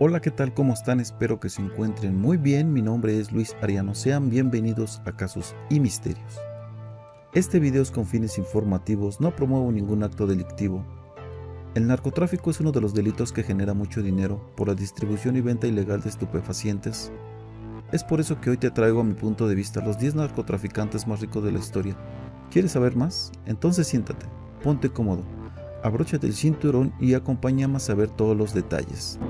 Hola, ¿qué tal? ¿Cómo están? Espero que se encuentren muy bien. Mi nombre es Luis Ariano. Sean bienvenidos a Casos y Misterios. Este video es con fines informativos, no promuevo ningún acto delictivo. El narcotráfico es uno de los delitos que genera mucho dinero por la distribución y venta ilegal de estupefacientes. Es por eso que hoy te traigo a mi punto de vista los 10 narcotraficantes más ricos de la historia. ¿Quieres saber más? Entonces siéntate, ponte cómodo, abróchate el cinturón y acompáñame a saber todos los detalles.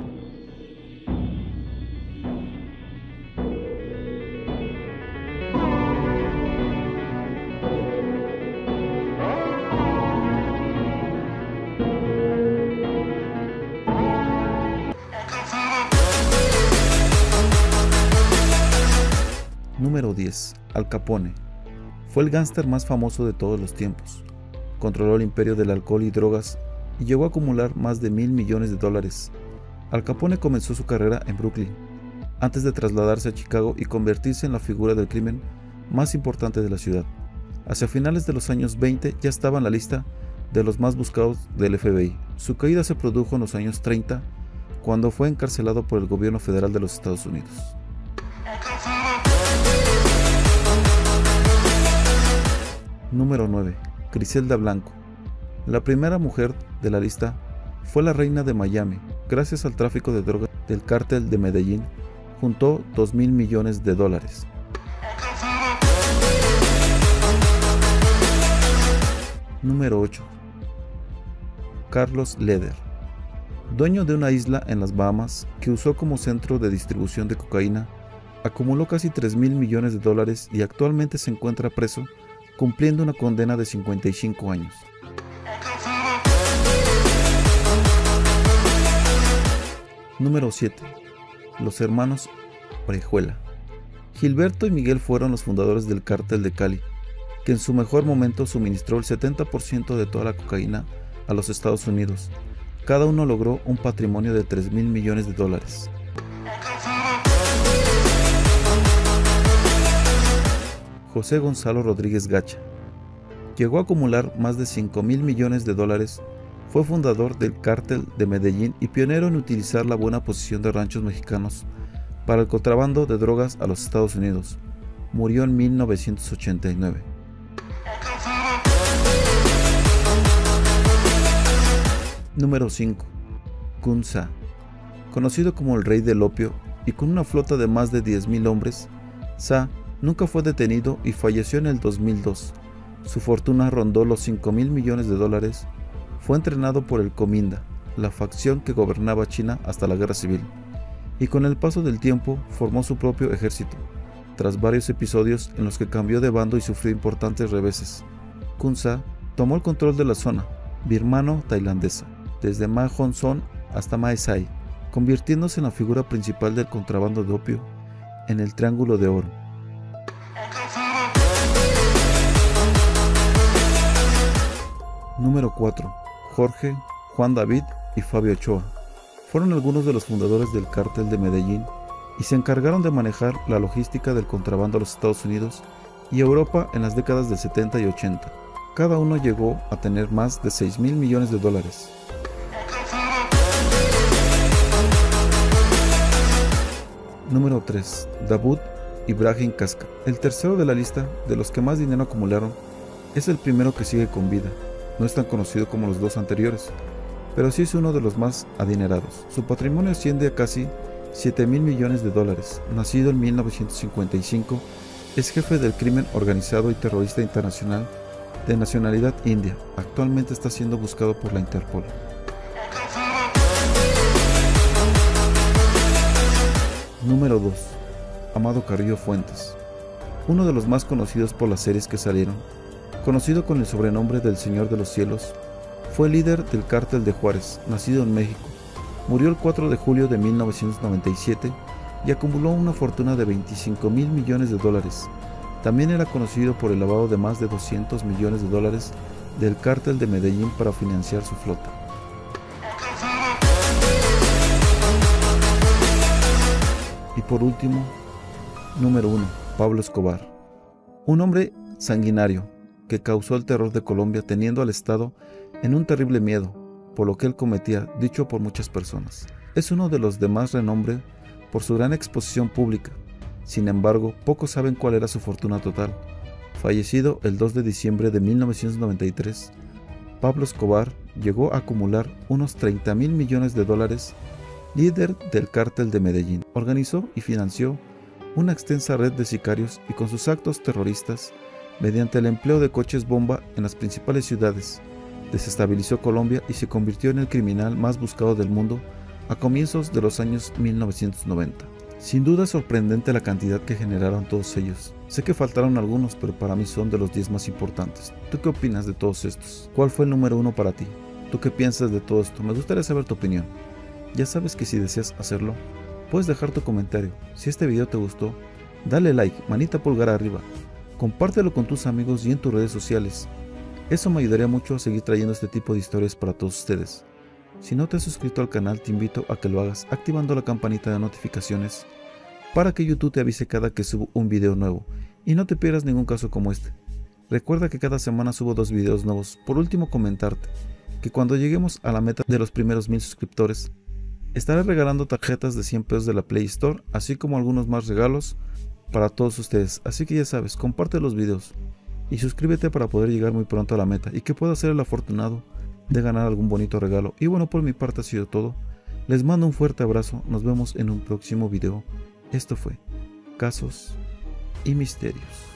Número 10. Al Capone. Fue el gángster más famoso de todos los tiempos. Controló el imperio del alcohol y drogas y llegó a acumular más de mil millones de dólares. Al Capone comenzó su carrera en Brooklyn, antes de trasladarse a Chicago y convertirse en la figura del crimen más importante de la ciudad. Hacia finales de los años 20 ya estaba en la lista de los más buscados del FBI. Su caída se produjo en los años 30, cuando fue encarcelado por el gobierno federal de los Estados Unidos. Número 9. Griselda Blanco. La primera mujer de la lista fue la reina de Miami. Gracias al tráfico de drogas del cártel de Medellín, juntó 2 mil millones de dólares. Número 8. Carlos Leder. Dueño de una isla en las Bahamas que usó como centro de distribución de cocaína, acumuló casi 3 mil millones de dólares y actualmente se encuentra preso cumpliendo una condena de 55 años. Número 7. Los hermanos Orejuela. Gilberto y Miguel fueron los fundadores del cártel de Cali, que en su mejor momento suministró el 70% de toda la cocaína a los Estados Unidos. Cada uno logró un patrimonio de 3 mil millones de dólares. José Gonzalo Rodríguez Gacha. Llegó a acumular más de 5 mil millones de dólares, fue fundador del cártel de Medellín y pionero en utilizar la buena posición de ranchos mexicanos para el contrabando de drogas a los Estados Unidos. Murió en 1989. Número 5. Kunza. Conocido como el rey del opio y con una flota de más de 10.000 hombres, Sa Nunca fue detenido y falleció en el 2002. Su fortuna rondó los 5 mil millones de dólares. Fue entrenado por el Cominda, la facción que gobernaba China hasta la guerra civil, y con el paso del tiempo formó su propio ejército, tras varios episodios en los que cambió de bando y sufrió importantes reveses. Kunsa tomó el control de la zona birmano-tailandesa, desde Ma Hong Son hasta Mae Sai, convirtiéndose en la figura principal del contrabando de opio en el Triángulo de Oro. Número 4. Jorge, Juan David y Fabio Ochoa. Fueron algunos de los fundadores del cártel de Medellín y se encargaron de manejar la logística del contrabando a los Estados Unidos y Europa en las décadas del 70 y 80. Cada uno llegó a tener más de 6 mil millones de dólares. Número 3. Davud Ibrahim Casca. El tercero de la lista de los que más dinero acumularon es el primero que sigue con vida. No es tan conocido como los dos anteriores, pero sí es uno de los más adinerados. Su patrimonio asciende a casi 7 mil millones de dólares. Nacido en 1955, es jefe del crimen organizado y terrorista internacional de nacionalidad india. Actualmente está siendo buscado por la Interpol. Número 2. Amado Carrillo Fuentes. Uno de los más conocidos por las series que salieron, conocido con el sobrenombre del Señor de los Cielos, fue líder del cártel de Juárez, nacido en México. Murió el 4 de julio de 1997 y acumuló una fortuna de 25 mil millones de dólares. También era conocido por el lavado de más de 200 millones de dólares del cártel de Medellín para financiar su flota. Y por último, número 1, Pablo Escobar. Un hombre sanguinario, que causó el terror de Colombia teniendo al Estado en un terrible miedo por lo que él cometía, dicho por muchas personas. Es uno de los de más renombre por su gran exposición pública. Sin embargo, pocos saben cuál era su fortuna total. Fallecido el 2 de diciembre de 1993, Pablo Escobar llegó a acumular unos 30 mil millones de dólares, líder del cártel de Medellín. Organizó y financió una extensa red de sicarios y con sus actos terroristas, mediante el empleo de coches bomba en las principales ciudades, desestabilizó Colombia y se convirtió en el criminal más buscado del mundo a comienzos de los años 1990. Sin duda sorprendente la cantidad que generaron todos ellos. Sé que faltaron algunos, pero para mí son de los 10 más importantes. ¿Tú qué opinas de todos estos? ¿Cuál fue el número uno para ti? ¿Tú qué piensas de todo esto? Me gustaría saber tu opinión. Ya sabes que si deseas hacerlo, puedes dejar tu comentario. Si este video te gustó, dale like, manita pulgar arriba. Compártelo con tus amigos y en tus redes sociales. Eso me ayudaría mucho a seguir trayendo este tipo de historias para todos ustedes. Si no te has suscrito al canal, te invito a que lo hagas activando la campanita de notificaciones para que YouTube te avise cada que subo un video nuevo y no te pierdas ningún caso como este. Recuerda que cada semana subo dos videos nuevos. Por último, comentarte que cuando lleguemos a la meta de los primeros mil suscriptores, estaré regalando tarjetas de 100 pesos de la Play Store, así como algunos más regalos para todos ustedes. Así que ya sabes, comparte los videos y suscríbete para poder llegar muy pronto a la meta y que pueda ser el afortunado de ganar algún bonito regalo. Y bueno, por mi parte ha sido todo. Les mando un fuerte abrazo, nos vemos en un próximo video. Esto fue Casos y Misterios.